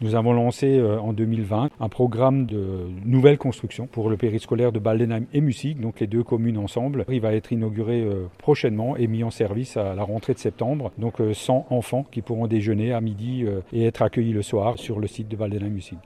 Nous avons lancé euh, en 2020 un programme de nouvelle construction pour le périscolaire de Baldenheim et Mussig, donc les deux communes ensemble. Il va être inauguré euh, prochainement et mis en service à la rentrée de septembre. Donc euh, 100 enfants qui pourront déjeuner à midi et être accueillis le soir sur le site de Baldenheim-Mussig.